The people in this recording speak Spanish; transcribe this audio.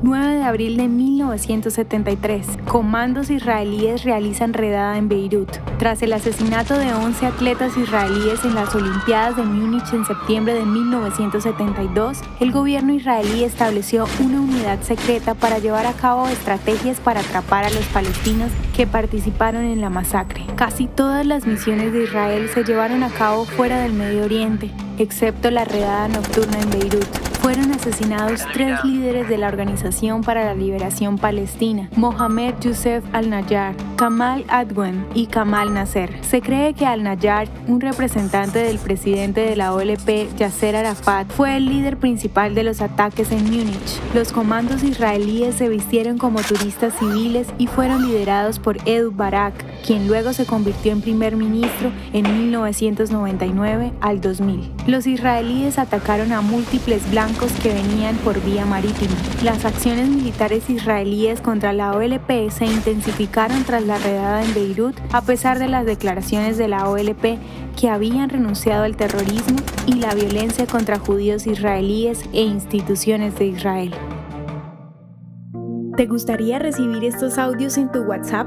9 de abril de 1973. Comandos israelíes realizan redada en Beirut. Tras el asesinato de 11 atletas israelíes en las Olimpiadas de Múnich en septiembre de 1972, el gobierno israelí estableció una unidad secreta para llevar a cabo estrategias para atrapar a los palestinos que participaron en la masacre. Casi todas las misiones de Israel se llevaron a cabo fuera del Medio Oriente, excepto la redada nocturna en Beirut fueron asesinados tres líderes de la Organización para la Liberación Palestina, Mohamed Youssef al-Nayar, Kamal Adwan y Kamal Nasser. Se cree que al-Nayar, un representante del presidente de la OLP, Yasser Arafat, fue el líder principal de los ataques en Múnich. Los comandos israelíes se vistieron como turistas civiles y fueron liderados por Edu Barak, quien luego se convirtió en primer ministro en 1999 al 2000. Los israelíes atacaron a múltiples blancos que venían por vía marítima. Las acciones militares israelíes contra la OLP se intensificaron tras la redada en Beirut, a pesar de las declaraciones de la OLP que habían renunciado al terrorismo y la violencia contra judíos israelíes e instituciones de Israel. ¿Te gustaría recibir estos audios en tu WhatsApp?